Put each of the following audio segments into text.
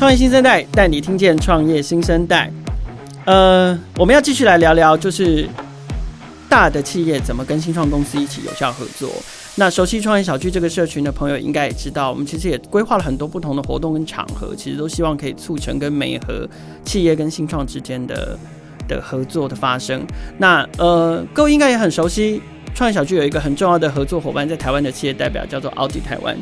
创业新生代带你听见创业新生代。呃，我们要继续来聊聊，就是大的企业怎么跟新创公司一起有效合作。那熟悉创业小聚这个社群的朋友应该也知道，我们其实也规划了很多不同的活动跟场合，其实都希望可以促成跟美和企业跟新创之间的的合作的发生。那呃，各位应该也很熟悉，创业小聚有一个很重要的合作伙伴，在台湾的企业代表叫做奥迪台湾。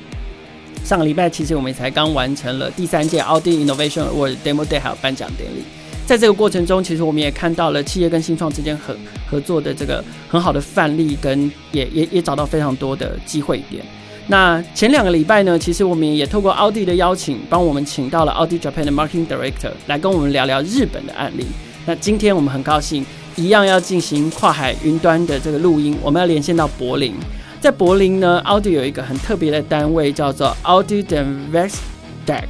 上个礼拜其实我们才刚完成了第三届奥迪 Innovation Award Demo Day 还有颁奖典礼。在这个过程中，其实我们也看到了企业跟新创之间合合作的这个很好的范例，跟也也也找到非常多的机会点。那前两个礼拜呢，其实我们也透过奥迪的邀请，帮我们请到了奥迪 Japan 的 Marketing Director 来跟我们聊聊日本的案例。那今天我们很高兴，一样要进行跨海云端的这个录音，我们要连线到柏林。在柏林呢，奥迪有一个很特别的单位，叫做 Audi Den Werkstatt，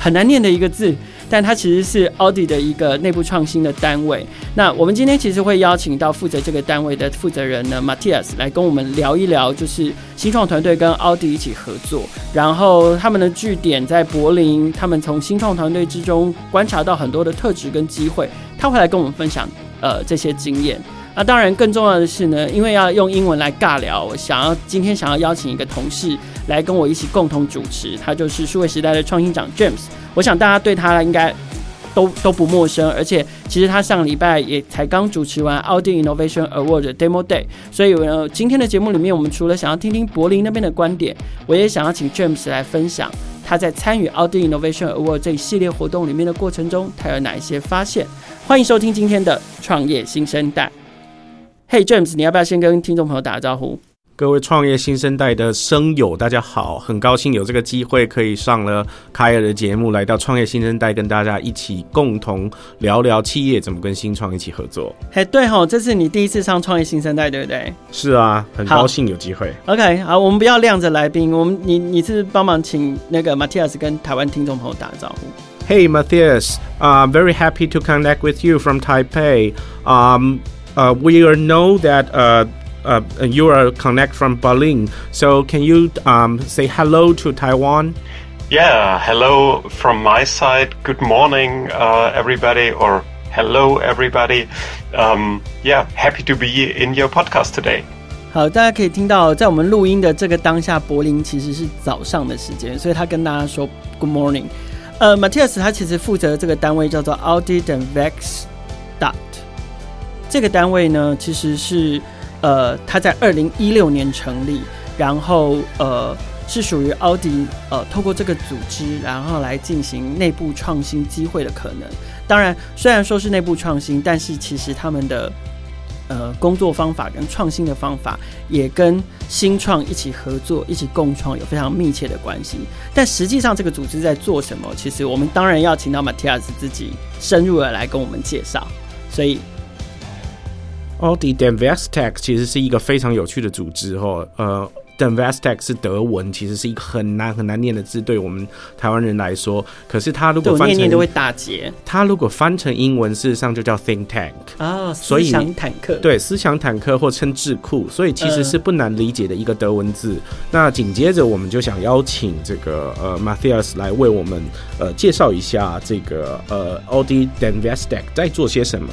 很难念的一个字。但它其实是奥迪的一个内部创新的单位。那我们今天其实会邀请到负责这个单位的负责人呢，Matthias 来跟我们聊一聊，就是新创团队跟奥迪一起合作，然后他们的据点在柏林，他们从新创团队之中观察到很多的特质跟机会，他会来跟我们分享呃这些经验。那当然更重要的是呢，因为要用英文来尬聊，我想要今天想要邀请一个同事来跟我一起共同主持，他就是数位时代的创新长 James。我想大家对他应该都都不陌生，而且其实他上礼拜也才刚主持完奥迪 Innovation Award 的 Demo Day，所以呃，今天的节目里面，我们除了想要听听柏林那边的观点，我也想要请 James 来分享他在参与奥迪 Innovation Award 这一系列活动里面的过程中，他有哪一些发现？欢迎收听今天的创业新生代。Hey James，你要不要先跟听众朋友打个招呼？各位创业新生代的声友，大家好，很高兴有这个机会可以上了凯尔的节目，来到创业新生代，跟大家一起共同聊聊企业怎么跟新创一起合作。嘿，对吼，这是你第一次上创业新生代，对不对？是啊，很高兴有机会。OK，好，我们不要晾着来宾，我们你你是帮忙请那个 Matthias 跟台湾听众朋友打个招呼。Hey Matthias, I'm very happy to connect with you from Taipei. Um, uh, we are know that uh. Uh, you are connect from Berlin, so can you um, say hello to Taiwan? Yeah, hello from my side. Good morning, uh, everybody, or hello, everybody. Um, yeah, happy to be in your podcast today. 好，大家可以听到，在我们录音的这个当下，柏林其实是早上的时间，所以他跟大家说 Good morning。呃，Matthias 他其实负责这个单位叫做 Audi Den Werkstatt， 这个单位呢其实是。呃，他在二零一六年成立，然后呃是属于奥迪呃透过这个组织，然后来进行内部创新机会的可能。当然，虽然说是内部创新，但是其实他们的呃工作方法跟创新的方法，也跟新创一起合作、一起共创有非常密切的关系。但实际上这个组织在做什么？其实我们当然要请到 Matthias 自己深入的来跟我们介绍。所以。Audi Den Werkstatt 其实是一个非常有趣的组织哦，呃，Den Werkstatt 是德文，其实是一个很难很难念的字，对我们台湾人来说。可是它如果翻成，念念都会打结。它如果翻成英文，事实上就叫 Think Tank 啊、哦，思想坦克。对，思想坦克或称智库，所以其实是不难理解的一个德文字。呃、那紧接着我们就想邀请这个呃 Matthias 来为我们呃介绍一下这个呃 Audi Den Werkstatt 在做些什么。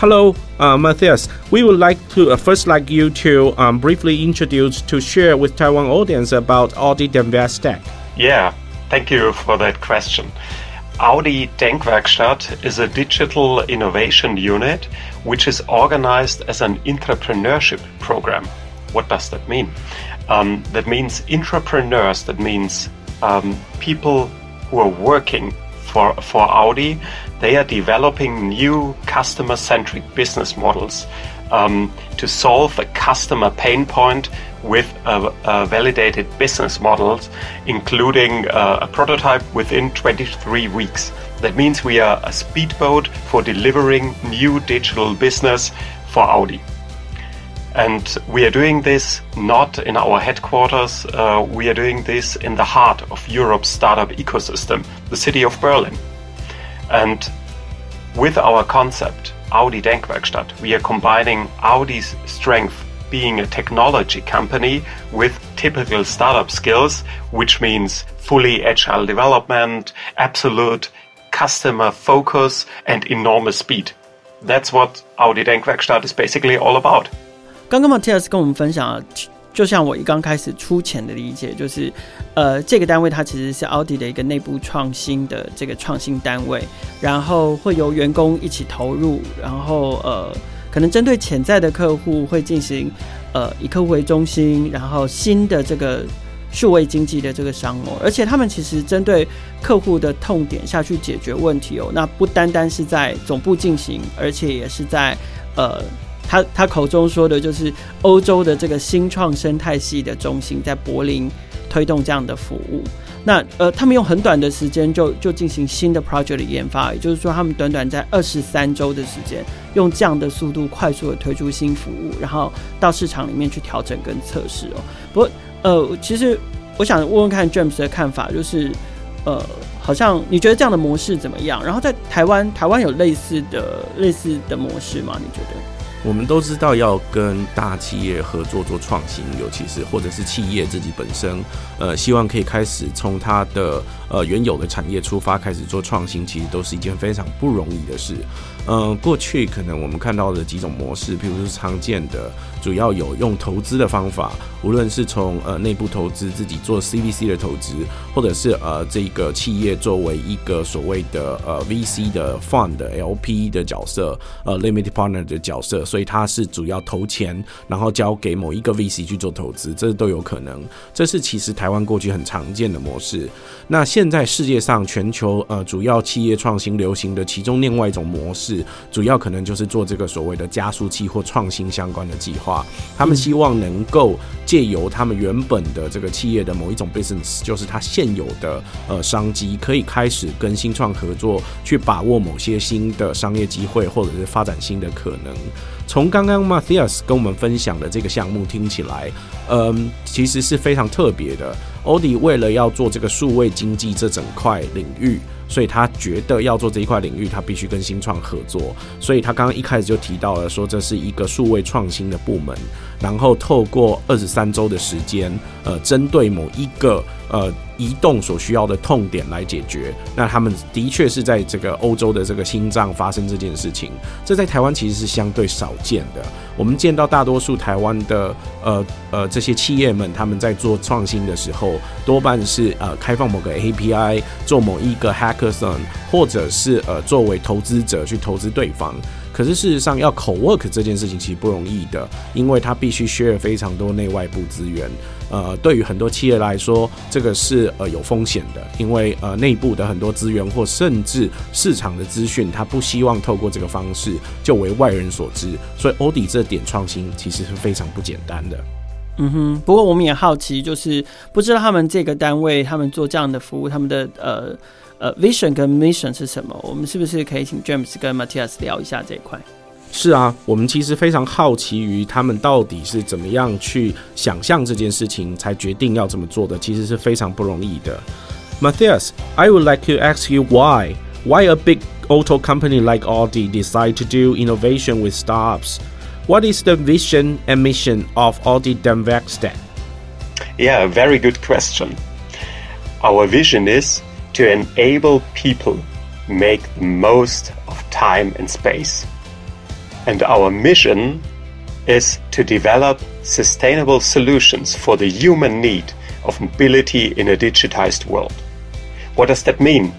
Hello, uh, Matthias. We would like to uh, first like you to um, briefly introduce to share with Taiwan audience about Audi Denkwerkstatt. Yeah, thank you for that question. Audi Denkwerkstatt is a digital innovation unit which is organized as an entrepreneurship program. What does that mean? Um, that means entrepreneurs. That means um, people who are working for for Audi they are developing new customer centric business models um, to solve a customer pain point with validated business models, including uh, a prototype within 23 weeks. That means we are a speedboat for delivering new digital business for Audi. And we are doing this not in our headquarters, uh, we are doing this in the heart of Europe's startup ecosystem, the city of Berlin. And with our concept, Audi Denkwerkstatt, we are combining Audi's strength being a technology company with typical startup skills, which means fully agile development, absolute customer focus, and enormous speed. That's what Audi Denkwerkstatt is basically all about. 刚刚 Matthias 跟我们分享了， 就像我一刚开始粗浅的理解，就是，呃，这个单位它其实是奥迪的一个内部创新的这个创新单位，然后会由员工一起投入，然后呃，可能针对潜在的客户会进行，呃，以客户为中心，然后新的这个数位经济的这个商模，而且他们其实针对客户的痛点下去解决问题哦，那不单单是在总部进行，而且也是在呃。他他口中说的就是欧洲的这个新创生态系的中心，在柏林推动这样的服务。那呃，他们用很短的时间就就进行新的 project 的研发，也就是说，他们短短在二十三周的时间，用这样的速度快速的推出新服务，然后到市场里面去调整跟测试哦。不过呃，其实我想问问看 James 的看法，就是呃，好像你觉得这样的模式怎么样？然后在台湾，台湾有类似的类似的模式吗？你觉得？我们都知道要跟大企业合作做创新，尤其是或者是企业自己本身，呃，希望可以开始从它的呃原有的产业出发开始做创新，其实都是一件非常不容易的事。嗯、过去可能我们看到的几种模式，譬如说常见的，主要有用投资的方法，无论是从呃内部投资自己做 CVC 的投资，或者是呃这个企业作为一个所谓的呃 VC 的 fund LP 的角色，呃 limited partner 的角色。所以它是主要投钱，然后交给某一个 VC 去做投资，这都有可能。这是其实台湾过去很常见的模式。那现在世界上全球呃主要企业创新流行的其中另外一种模式，主要可能就是做这个所谓的加速器或创新相关的计划。话他们希望能够借由他们原本的这个企业的某一种 business，就是它现有的呃商机，可以开始跟新创合作，去把握某些新的商业机会，或者是发展新的可能。从刚刚 Matthias 跟我们分享的这个项目听起来，嗯，其实是非常特别的。奥迪为了要做这个数位经济这整块领域，所以他觉得要做这一块领域，他必须跟新创合作。所以他刚刚一开始就提到了说，这是一个数位创新的部门，然后透过二十三周的时间，呃，针对某一个呃。移动所需要的痛点来解决，那他们的确是在这个欧洲的这个心脏发生这件事情，这在台湾其实是相对少见的。我们见到大多数台湾的呃呃这些企业们，他们在做创新的时候，多半是呃开放某个 API 做某一个 Hack hackathon，或者是呃作为投资者去投资对方。可是事实上，要 co-work 这件事情其实不容易的，因为它必须 share 非常多内外部资源。呃，对于很多企业来说，这个是呃有风险的，因为呃内部的很多资源或甚至市场的资讯，它不希望透过这个方式就为外人所知。所以欧迪这点创新其实是非常不简单的。嗯哼，不过我们也好奇，就是不知道他们这个单位他们做这样的服务，他们的呃。呃，vision 跟 mission 是什么？我们是不是可以请 James 跟 Matthias 聊一下这一块？是啊，我们其实非常好奇于他们到底是怎么样去想象这件事情，才决定要这么做的，其实是非常不容易的。Matthias，I would like to ask you why why a big auto company like Audi decide to do innovation with startups? What is the vision and mission of Audi Werkstatt? Yeah, a very good question. Our vision is to enable people make the most of time and space. And our mission is to develop sustainable solutions for the human need of mobility in a digitized world. What does that mean?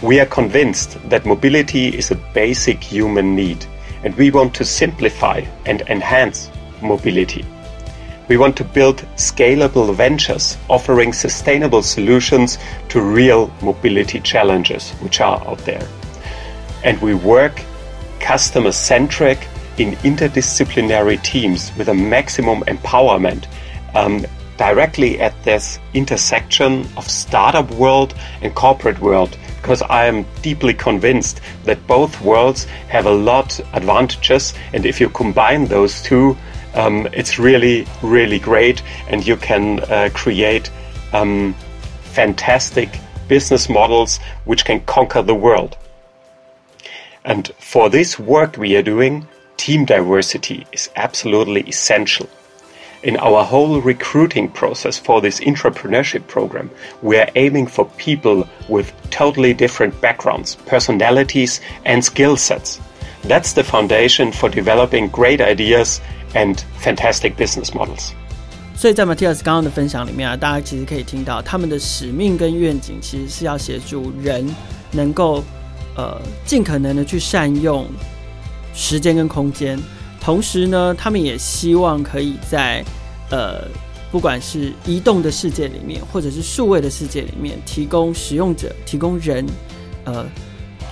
We are convinced that mobility is a basic human need, and we want to simplify and enhance mobility. We want to build scalable ventures offering sustainable solutions to real mobility challenges which are out there. And we work customer centric in interdisciplinary teams with a maximum empowerment um, directly at this intersection of startup world and corporate world because I am deeply convinced that both worlds have a lot advantages and if you combine those two um, it's really, really great, and you can uh, create um, fantastic business models which can conquer the world. And for this work we are doing, team diversity is absolutely essential. In our whole recruiting process for this entrepreneurship program, we are aiming for people with totally different backgrounds, personalities, and skill sets. That's the foundation for developing great ideas and fantastic business models. 所以在 Matthias 刚刚的分享里面啊，大家其实可以听到他们的使命跟愿景，其实是要协助人能够呃尽可能的去善用时间跟空间。同时呢，他们也希望可以在呃，不管是移动的世界里面，或者是数位的世界里面，提供使用者、提供人，呃，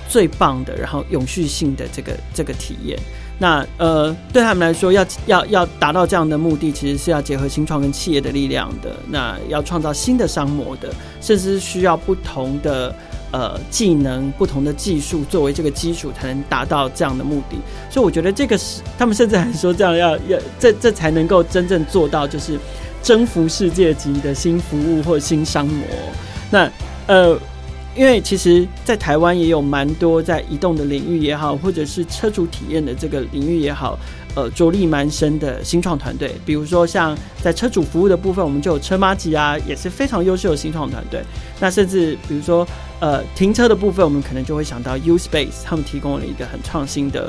最棒的，然后永续性的这个这个体验。那呃，对他们来说，要要要达到这样的目的，其实是要结合新创跟企业的力量的。那要创造新的商模的，甚至是需要不同的。呃，技能不同的技术作为这个基础，才能达到这样的目的。所以我觉得这个是他们甚至还说这样要要这这才能够真正做到，就是征服世界级的新服务或新商模。那呃，因为其实，在台湾也有蛮多在移动的领域也好，或者是车主体验的这个领域也好。呃，着力蛮深的新创团队，比如说像在车主服务的部分，我们就有车妈吉啊，也是非常优秀的新创团队。那甚至比如说，呃，停车的部分，我们可能就会想到 U Space，他们提供了一个很创新的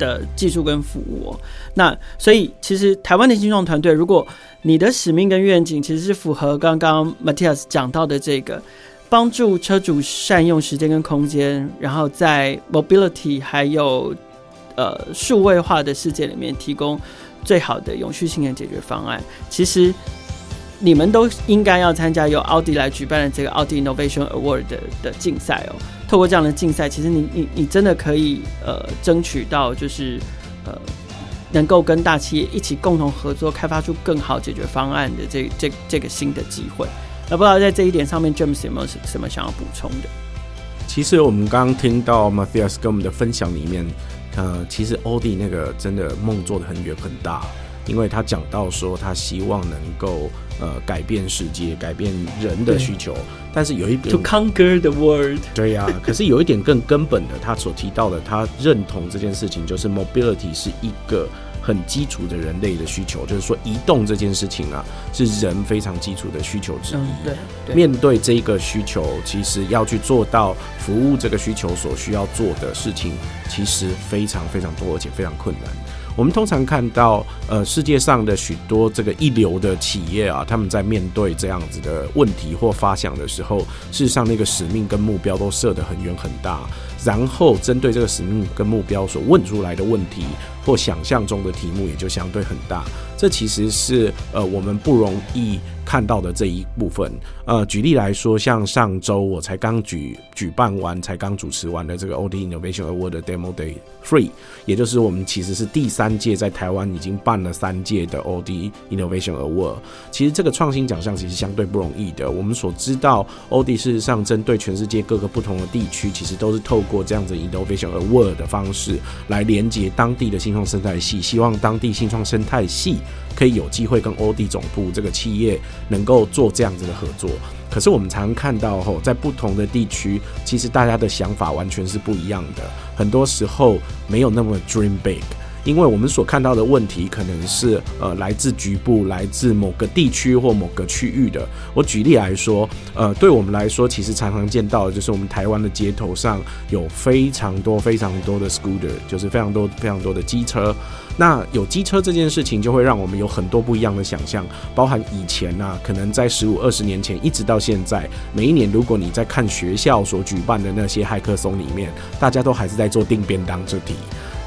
的技术跟服务。那所以，其实台湾的新创团队，如果你的使命跟愿景其实是符合刚刚 Matthias 讲到的这个，帮助车主善用时间跟空间，然后在 Mobility 还有。呃，数位化的世界里面提供最好的永续性的解决方案。其实你们都应该要参加由奥迪来举办的这个奥迪 Innovation Award 的的竞赛哦。透过这样的竞赛，其实你你你真的可以呃争取到就是呃能够跟大企业一起共同合作，开发出更好解决方案的这这这个新的机会。那不知道在这一点上面，James 有没有什么想要补充的？其实我们刚刚听到 Matthias 跟我们的分享里面。呃，其实欧弟那个真的梦做的很远很大，因为他讲到说他希望能够呃改变世界，改变人的需求，但是有一点 To conquer the world，对呀、啊，可是有一点更根本的，他所提到的，他认同这件事情，就是 mobility 是一个。很基础的人类的需求，就是说移动这件事情啊，是人非常基础的需求之一。嗯，对，对。面对这个需求，其实要去做到服务这个需求所需要做的事情，其实非常非常多，而且非常困难。我们通常看到，呃，世界上的许多这个一流的企业啊，他们在面对这样子的问题或发想的时候，事实上那个使命跟目标都设得很远很大，然后针对这个使命跟目标所问出来的问题或想象中的题目也就相对很大。这其实是呃我们不容易看到的这一部分。呃，举例来说，像上周我才刚举举办完，才刚主持完的这个 OD Innovation Award Demo Day Three，也就是我们其实是第三届在台湾已经办了三届的 OD Innovation Award。其实这个创新奖项其实相对不容易的。我们所知道，OD 事实上针对全世界各个不同的地区，其实都是透过这样子 Innovation Award 的方式来连接当地的新新创生态系，希望当地新创生态系。可以有机会跟欧迪总部这个企业能够做这样子的合作，可是我们常常看到吼，在不同的地区，其实大家的想法完全是不一样的，很多时候没有那么 dream big。因为我们所看到的问题可能是呃来自局部、来自某个地区或某个区域的。我举例来说，呃，对我们来说，其实常常见到的就是我们台湾的街头上有非常多非常多的 scooter，就是非常多非常多的机车。那有机车这件事情，就会让我们有很多不一样的想象，包含以前呐、啊，可能在十五二十年前，一直到现在，每一年如果你在看学校所举办的那些骇客松里面，大家都还是在做订便当这题。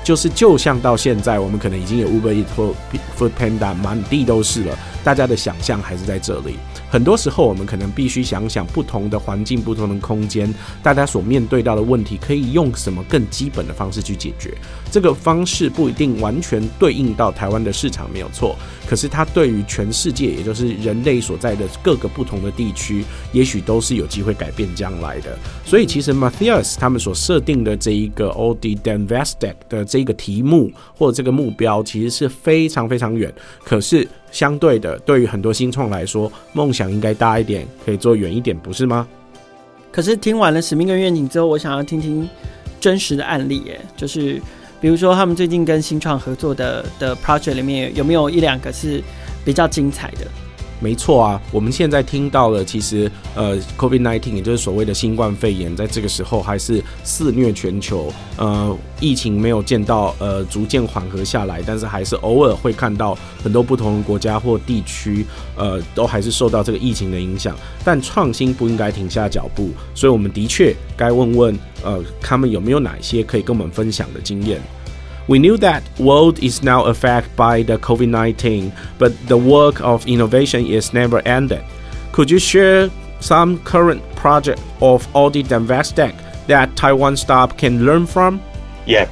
就是就像到现在，我们可能已经有 Uber Eats 或 Food Panda 满地都是了，大家的想象还是在这里。很多时候，我们可能必须想想不同的环境、不同的空间，大家所面对到的问题，可以用什么更基本的方式去解决。这个方式不一定完全对应到台湾的市场，没有错。可是它对于全世界，也就是人类所在的各个不同的地区，也许都是有机会改变将来的。所以，其实 Matthias 他们所设定的这一个 OD Danvestec 的这个题目或者这个目标，其实是非常非常远。可是，相对的，对于很多新创来说，梦想应该大一点，可以做远一点，不是吗？可是听完了使命跟愿景之后，我想要听听真实的案例，耶，就是比如说他们最近跟新创合作的的 project 里面，有没有一两个是比较精彩的。没错啊，我们现在听到了，其实呃，COVID-19 也就是所谓的新冠肺炎，在这个时候还是肆虐全球。呃，疫情没有见到呃逐渐缓和下来，但是还是偶尔会看到很多不同的国家或地区，呃，都还是受到这个疫情的影响。但创新不应该停下脚步，所以我们的确该问问呃，他们有没有哪些可以跟我们分享的经验。We knew that world is now affected by the COVID-19, but the work of innovation is never ended. Could you share some current project of Audit and Vestec that Taiwan staff can learn from? Yeah,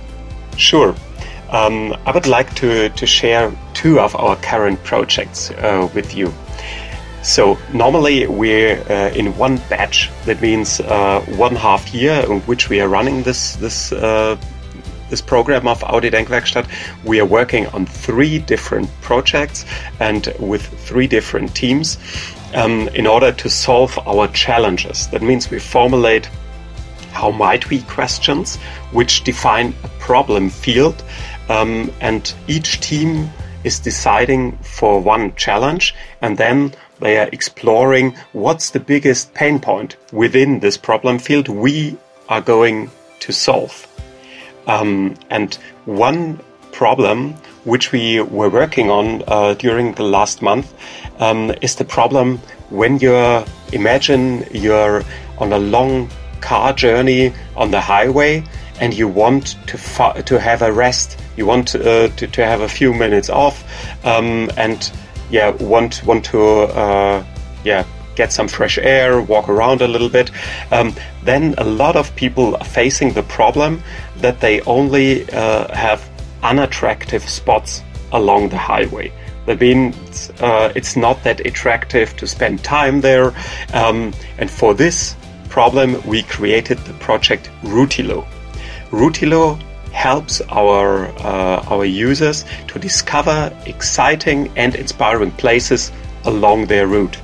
sure. Um, I would like to, to share two of our current projects uh, with you. So normally we're uh, in one batch. That means uh, one half year in which we are running this this uh, this program of Audi Denkwerkstatt, we are working on three different projects and with three different teams um, in order to solve our challenges. That means we formulate how might we questions which define a problem field, um, and each team is deciding for one challenge and then they are exploring what's the biggest pain point within this problem field we are going to solve. Um, and one problem which we were working on uh, during the last month um, is the problem when you're imagine you're on a long car journey on the highway and you want to to have a rest. You want uh, to, to have a few minutes off um, and yeah want want to uh, yeah get some fresh air, walk around a little bit, um, then a lot of people are facing the problem that they only uh, have unattractive spots along the highway. That means uh, it's not that attractive to spend time there. Um, and for this problem, we created the project Routilo. Routilo helps our uh, our users to discover exciting and inspiring places along their route.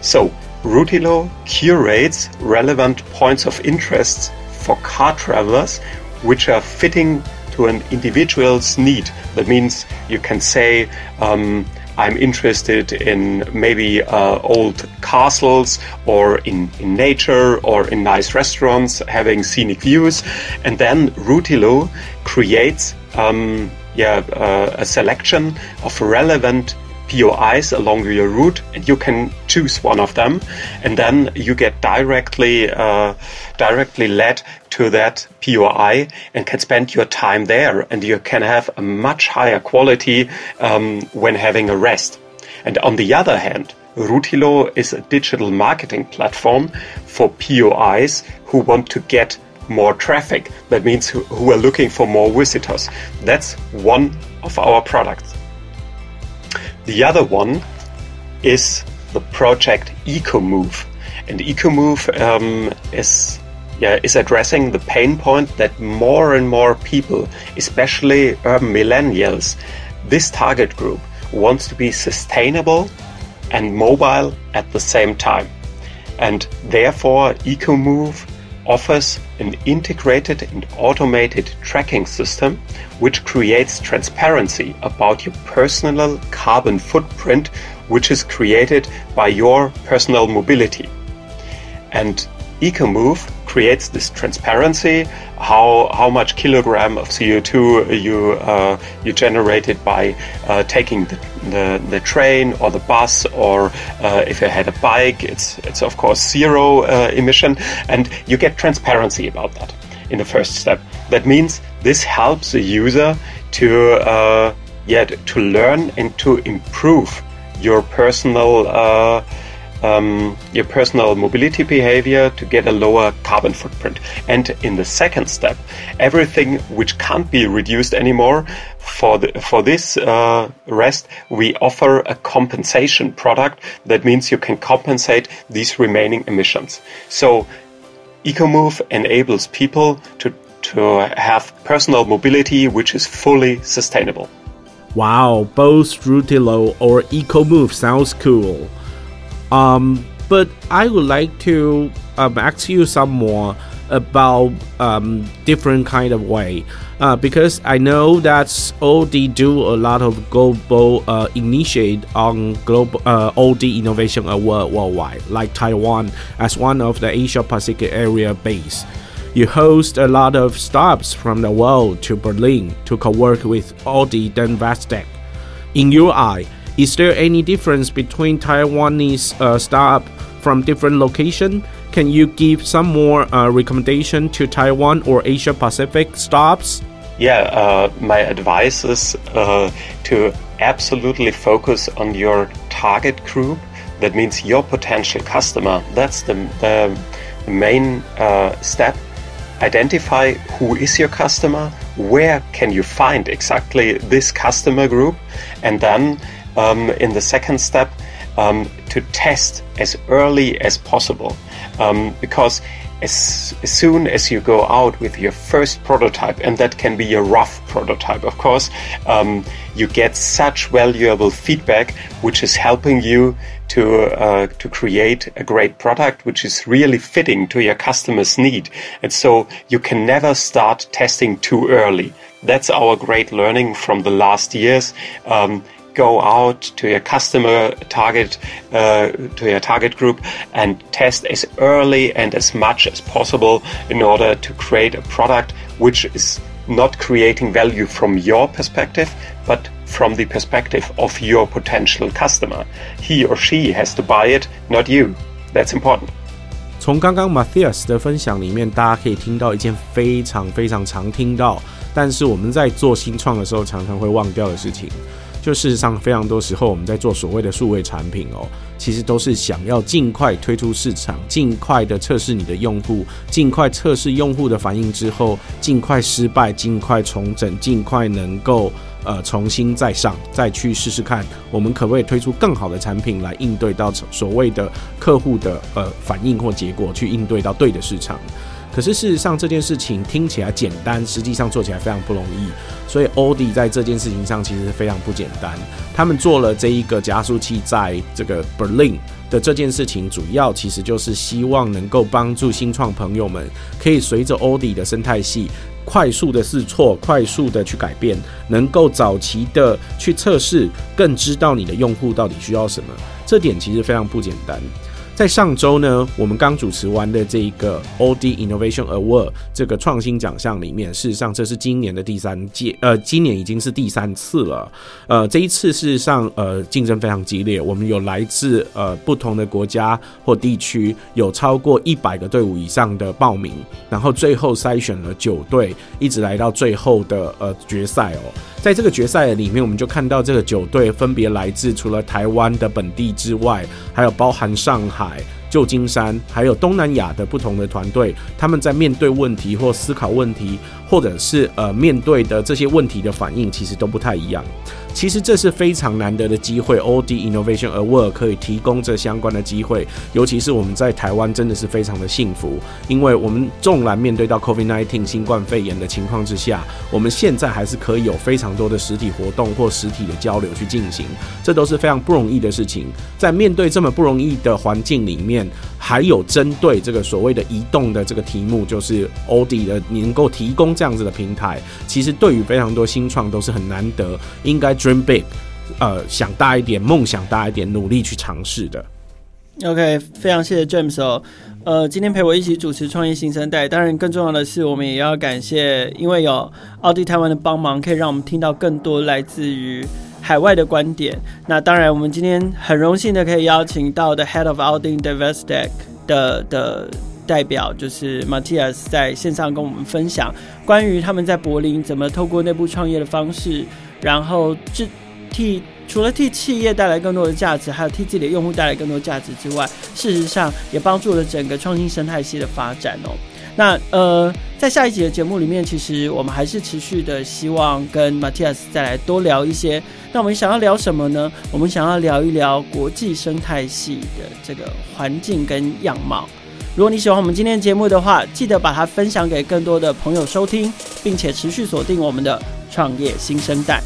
So, Routilo curates relevant points of interest for car travelers which are fitting to an individual's need. That means you can say, um, I'm interested in maybe uh, old castles or in, in nature or in nice restaurants having scenic views. And then Routilo creates um, yeah, uh, a selection of relevant POIs along your route, and you can choose one of them, and then you get directly uh, directly led to that POI and can spend your time there, and you can have a much higher quality um, when having a rest. And on the other hand, Routilo is a digital marketing platform for POIs who want to get more traffic. That means who, who are looking for more visitors. That's one of our products. The other one is the project EcoMove, and EcoMove um, is yeah, is addressing the pain point that more and more people, especially urban millennials, this target group wants to be sustainable and mobile at the same time. And therefore, EcoMove offers an integrated and automated tracking system which creates transparency about your personal carbon footprint, which is created by your personal mobility. And EcoMove creates this transparency, how how much kilogram of CO2 you uh, you generated by uh, taking the, the, the train or the bus, or uh, if you had a bike, it's it's of course zero uh, emission, and you get transparency about that in the first step. That means this helps the user to uh, yeah to learn and to improve your personal uh, um, your personal mobility behavior to get a lower carbon footprint. And in the second step, everything which can't be reduced anymore for the, for this uh, rest, we offer a compensation product. That means you can compensate these remaining emissions. So EcoMove enables people to to have personal mobility which is fully sustainable. Wow, both Routilo or EcoMove sounds cool. Um, but I would like to um, ask you some more about um, different kind of way. Uh, because I know that OD do a lot of global uh, initiate on global uh, OD innovation award worldwide, like Taiwan as one of the Asia Pacific area base. You host a lot of startups from the world to Berlin to co-work with Audi DenVestec. In your eye, is there any difference between Taiwanese uh, startup from different location? Can you give some more uh, recommendation to Taiwan or Asia Pacific startups? Yeah, uh, my advice is uh, to absolutely focus on your target group. That means your potential customer. That's the, the main uh, step identify who is your customer, where can you find exactly this customer group, and then um, in the second step, um, to test as early as possible. Um, because as, as, soon as you go out with your first prototype, and that can be a rough prototype, of course, um, you get such valuable feedback, which is helping you to uh, to create a great product, which is really fitting to your customer's need. And so you can never start testing too early. That's our great learning from the last years. Um, go out to your customer target uh, to your target group and test as early and as much as possible in order to create a product which is not creating value from your perspective but from the perspective of your potential customer he or she has to buy it not you that's important 从刚刚 Matthias 的分享里面，大家可以听到一件非常非常常听到，但是我们在做新创的时候常常会忘掉的事情。 就事实上，非常多时候我们在做所谓的数位产品哦，其实都是想要尽快推出市场，尽快的测试你的用户，尽快测试用户的反应之后，尽快失败，尽快重整，尽快能够呃重新再上，再去试试看，我们可不可以推出更好的产品来应对到所谓的客户的呃反应或结果，去应对到对的市场。可是事实上，这件事情听起来简单，实际上做起来非常不容易。所以，Audi 在这件事情上其实非常不简单。他们做了这一个加速器，在这个 Berlin 的这件事情，主要其实就是希望能够帮助新创朋友们，可以随着 Audi 的生态系，快速的试错，快速的去改变，能够早期的去测试，更知道你的用户到底需要什么。这点其实非常不简单。在上周呢，我们刚主持完的这一个 O D Innovation Award 这个创新奖项里面，事实上这是今年的第三届，呃，今年已经是第三次了。呃，这一次事实上，呃，竞争非常激烈，我们有来自呃不同的国家或地区，有超过一百个队伍以上的报名，然后最后筛选了九队，一直来到最后的呃决赛哦。在这个决赛里面，我们就看到这个九队分别来自除了台湾的本地之外，还有包含上海、旧金山，还有东南亚的不同的团队，他们在面对问题或思考问题，或者是呃面对的这些问题的反应，其实都不太一样。其实这是非常难得的机会，OD Innovation Award 可以提供这相关的机会，尤其是我们在台湾真的是非常的幸福，因为我们纵然面对到 COVID-19 新冠肺炎的情况之下，我们现在还是可以有非常多的实体活动或实体的交流去进行，这都是非常不容易的事情。在面对这么不容易的环境里面，还有针对这个所谓的移动的这个题目，就是 OD 的能够提供这样子的平台，其实对于非常多新创都是很难得，应该。Dream big，呃，想大一点，梦想大一点，努力去尝试的。OK，非常谢谢 James 哦，呃，今天陪我一起主持创业新生代。当然，更重要的是，我们也要感谢，因为有奥迪台湾的帮忙，可以让我们听到更多来自于海外的观点。那当然，我们今天很荣幸的可以邀请到的 Head of Audi DenVestec 的的代表，就是 Matthias，在线上跟我们分享关于他们在柏林怎么透过内部创业的方式。然后这，替除了替企业带来更多的价值，还有替自己的用户带来更多价值之外，事实上也帮助了整个创新生态系的发展哦。那呃，在下一集的节目里面，其实我们还是持续的希望跟 Matthias 再来多聊一些。那我们想要聊什么呢？我们想要聊一聊国际生态系的这个环境跟样貌。如果你喜欢我们今天的节目的话，记得把它分享给更多的朋友收听，并且持续锁定我们的创业新生代。